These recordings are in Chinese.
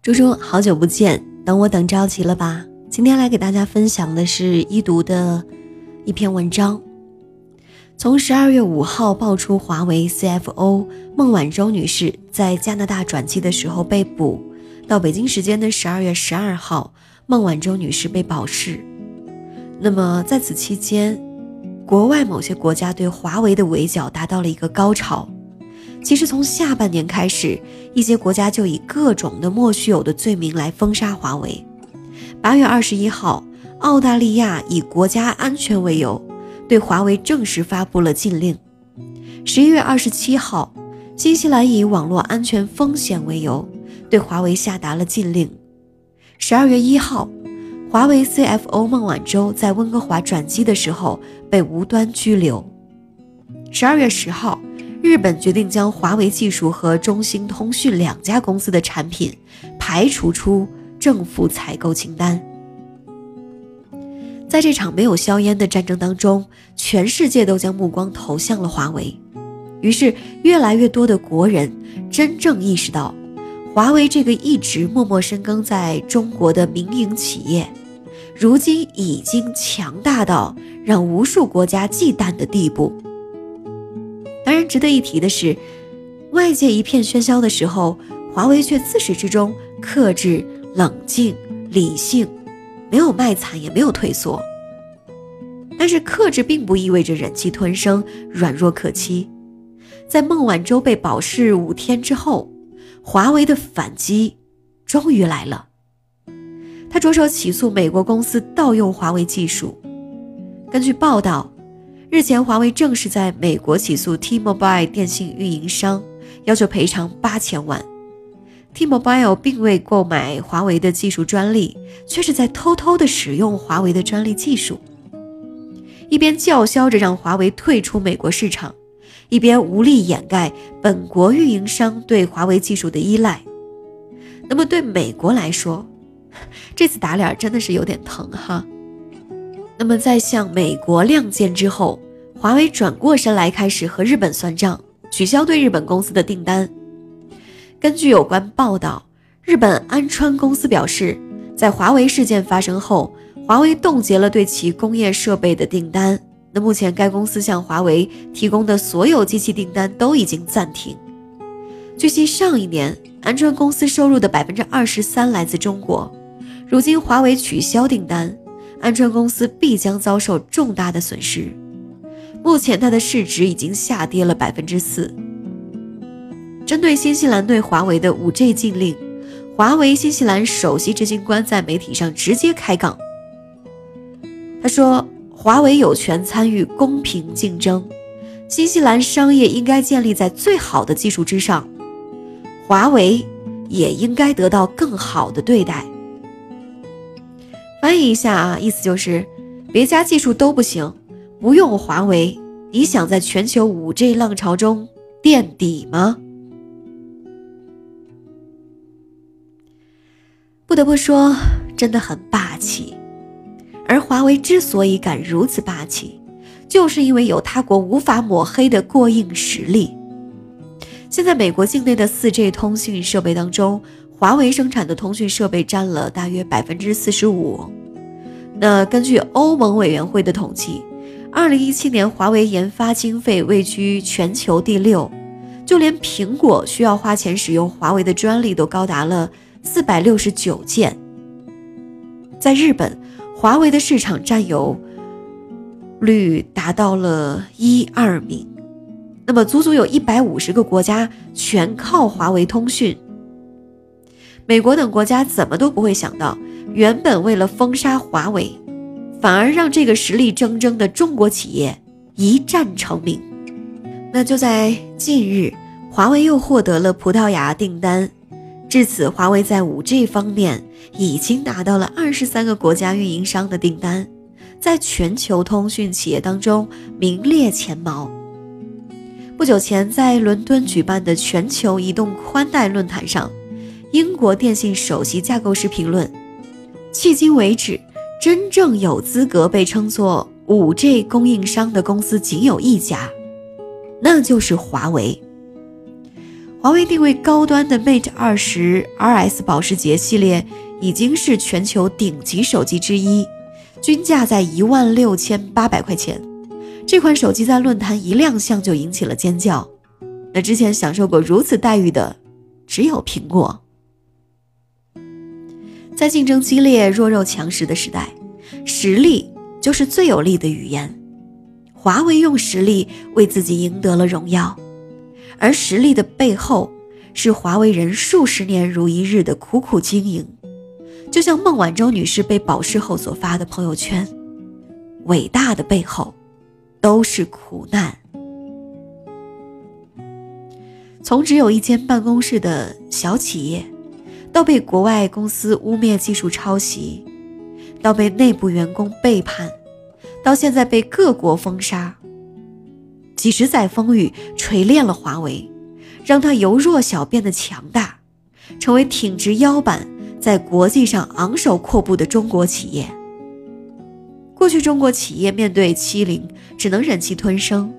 猪猪，好久不见，等我等着急了吧？今天来给大家分享的是一读的一篇文章。从十二月五号爆出华为 CFO 孟晚舟女士在加拿大转机的时候被捕，到北京时间的十二月十二号，孟晚舟女士被保释。那么在此期间，国外某些国家对华为的围剿达到了一个高潮。其实从下半年开始，一些国家就以各种的莫须有的罪名来封杀华为。八月二十一号，澳大利亚以国家安全为由，对华为正式发布了禁令。十一月二十七号，新西兰以网络安全风险为由，对华为下达了禁令。十二月一号，华为 CFO 孟晚舟在温哥华转机的时候被无端拘留。十二月十号。日本决定将华为技术和中兴通讯两家公司的产品排除出政府采购清单。在这场没有硝烟的战争当中，全世界都将目光投向了华为。于是，越来越多的国人真正意识到，华为这个一直默默深耕在中国的民营企业，如今已经强大到让无数国家忌惮的地步。当然，值得一提的是，外界一片喧嚣的时候，华为却自始至终克制、冷静、理性，没有卖惨，也没有退缩。但是，克制并不意味着忍气吞声、软弱可欺。在孟晚舟被保释五天之后，华为的反击终于来了。他着手起诉美国公司盗用华为技术。根据报道。日前，华为正式在美国起诉 T-Mobile 电信运营商，要求赔偿八千万。T-Mobile 并未购买华为的技术专利，却是在偷偷的使用华为的专利技术，一边叫嚣着让华为退出美国市场，一边无力掩盖本国运营商对华为技术的依赖。那么，对美国来说，这次打脸真的是有点疼哈。那么，在向美国亮剑之后，华为转过身来开始和日本算账，取消对日本公司的订单。根据有关报道，日本安川公司表示，在华为事件发生后，华为冻结了对其工业设备的订单。那目前，该公司向华为提供的所有机器订单都已经暂停。据悉，上一年安川公司收入的百分之二十三来自中国，如今华为取消订单。安川公司必将遭受重大的损失。目前，它的市值已经下跌了百分之四。针对新西兰对华为的五 G 禁令，华为新西兰首席执行官在媒体上直接开杠。他说：“华为有权参与公平竞争，新西兰商业应该建立在最好的技术之上，华为也应该得到更好的对待。”翻译一下啊，意思就是，别家技术都不行，不用华为，你想在全球五 G 浪潮中垫底吗？不得不说，真的很霸气。而华为之所以敢如此霸气，就是因为有他国无法抹黑的过硬实力。现在美国境内的四 G 通讯设备当中。华为生产的通讯设备占了大约百分之四十五。那根据欧盟委员会的统计，二零一七年华为研发经费位居全球第六，就连苹果需要花钱使用华为的专利都高达了四百六十九件。在日本，华为的市场占有率达到了一二名，那么足足有一百五十个国家全靠华为通讯。美国等国家怎么都不会想到，原本为了封杀华为，反而让这个实力铮铮的中国企业一战成名。那就在近日，华为又获得了葡萄牙订单，至此，华为在 5G 方面已经拿到了二十三个国家运营商的订单，在全球通讯企业当中名列前茅。不久前，在伦敦举办的全球移动宽带论坛上。英国电信首席架构师评论：迄今为止，真正有资格被称作 5G 供应商的公司仅有一家，那就是华为。华为定位高端的 Mate 二十 RS 保时捷系列已经是全球顶级手机之一，均价在一万六千八百块钱。这款手机在论坛一亮相就引起了尖叫。那之前享受过如此待遇的，只有苹果。在竞争激烈、弱肉强食的时代，实力就是最有力的语言。华为用实力为自己赢得了荣耀，而实力的背后，是华为人数十年如一日的苦苦经营。就像孟晚舟女士被保释后所发的朋友圈：“伟大的背后。”都是苦难。从只有一间办公室的小企业，到被国外公司污蔑技术抄袭，到被内部员工背叛，到现在被各国封杀，几十载风雨锤炼了华为，让它由弱小变得强大，成为挺直腰板在国际上昂首阔步的中国企业。过去，中国企业面对欺凌只能忍气吞声，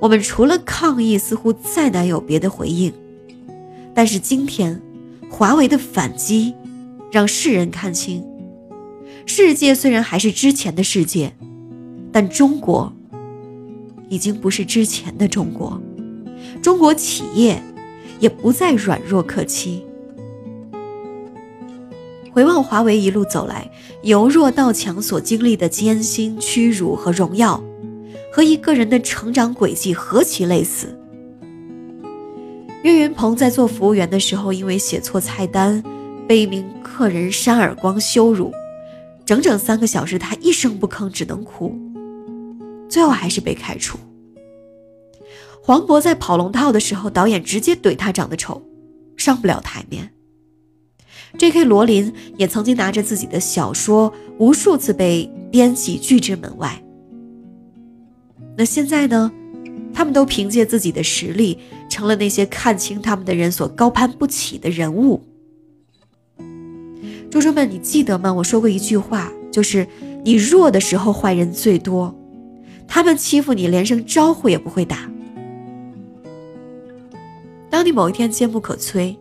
我们除了抗议，似乎再难有别的回应。但是今天，华为的反击，让世人看清，世界虽然还是之前的世界，但中国已经不是之前的中国，中国企业也不再软弱可欺。回望华为一路走来，由弱到强所经历的艰辛、屈辱和荣耀，和一个人的成长轨迹何其类似。岳云鹏在做服务员的时候，因为写错菜单，被一名客人扇耳光羞辱，整整三个小时，他一声不吭，只能哭，最后还是被开除。黄渤在跑龙套的时候，导演直接怼他长得丑，上不了台面。J.K. 罗琳也曾经拿着自己的小说，无数次被编辑拒之门外。那现在呢？他们都凭借自己的实力，成了那些看清他们的人所高攀不起的人物。猪猪们，你记得吗？我说过一句话，就是你弱的时候，坏人最多，他们欺负你，连声招呼也不会打。当你某一天坚不可摧。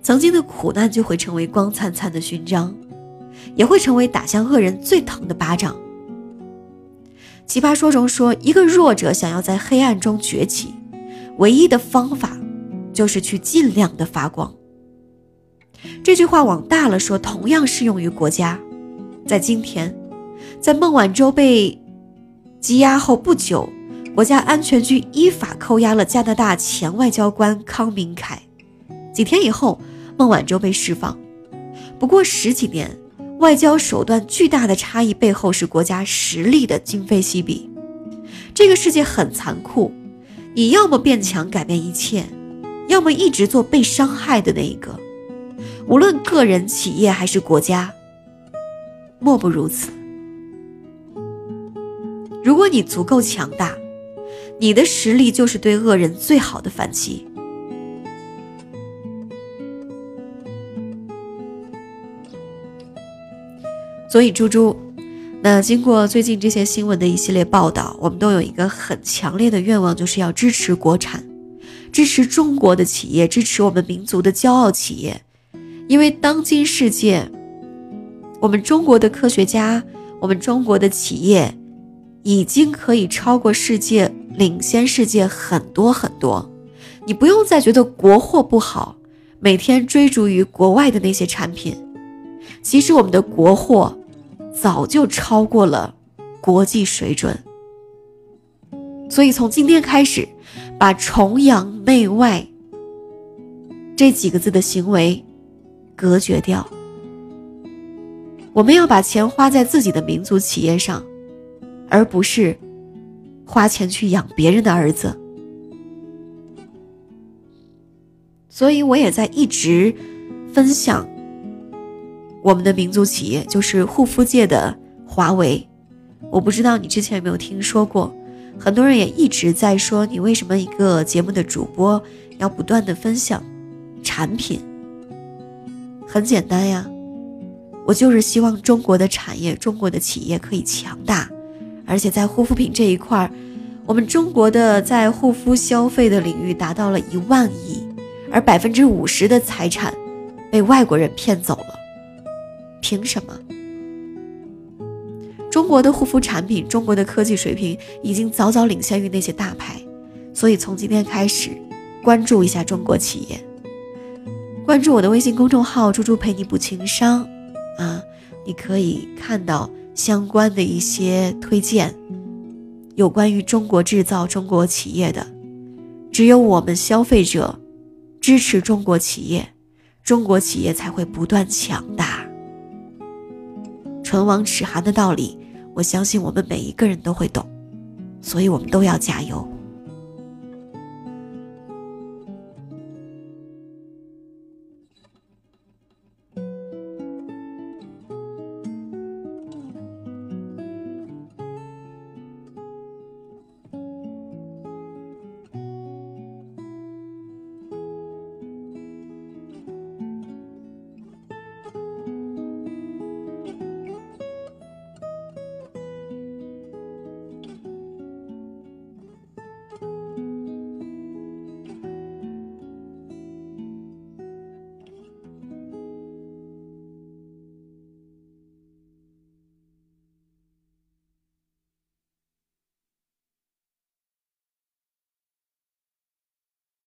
曾经的苦难就会成为光灿灿的勋章，也会成为打向恶人最疼的巴掌。奇葩说中说，一个弱者想要在黑暗中崛起，唯一的方法就是去尽量的发光。这句话往大了说，同样适用于国家。在今天，在孟晚舟被羁押后不久，国家安全局依法扣押了加拿大前外交官康明凯。几天以后，孟晚舟被释放。不过十几年，外交手段巨大的差异背后是国家实力的今非昔比。这个世界很残酷，你要么变强改变一切，要么一直做被伤害的那一个。无论个人、企业还是国家，莫不如此。如果你足够强大，你的实力就是对恶人最好的反击。所以，猪猪，那经过最近这些新闻的一系列报道，我们都有一个很强烈的愿望，就是要支持国产，支持中国的企业，支持我们民族的骄傲企业。因为当今世界，我们中国的科学家，我们中国的企业，已经可以超过世界，领先世界很多很多。你不用再觉得国货不好，每天追逐于国外的那些产品。其实我们的国货。早就超过了国际水准，所以从今天开始，把崇洋媚外这几个字的行为隔绝掉。我们要把钱花在自己的民族企业上，而不是花钱去养别人的儿子。所以我也在一直分享。我们的民族企业就是护肤界的华为，我不知道你之前有没有听说过。很多人也一直在说，你为什么一个节目的主播要不断的分享产品？很简单呀，我就是希望中国的产业、中国的企业可以强大，而且在护肤品这一块儿，我们中国的在护肤消费的领域达到了一万亿，而百分之五十的财产被外国人骗走了，凭什么？中国的护肤产品，中国的科技水平已经早早领先于那些大牌，所以从今天开始，关注一下中国企业，关注我的微信公众号“猪猪陪你补情商”，啊，你可以看到相关的一些推荐，有关于中国制造、中国企业的，只有我们消费者支持中国企业，中国企业才会不断强大。唇亡齿寒的道理，我相信我们每一个人都会懂，所以我们都要加油。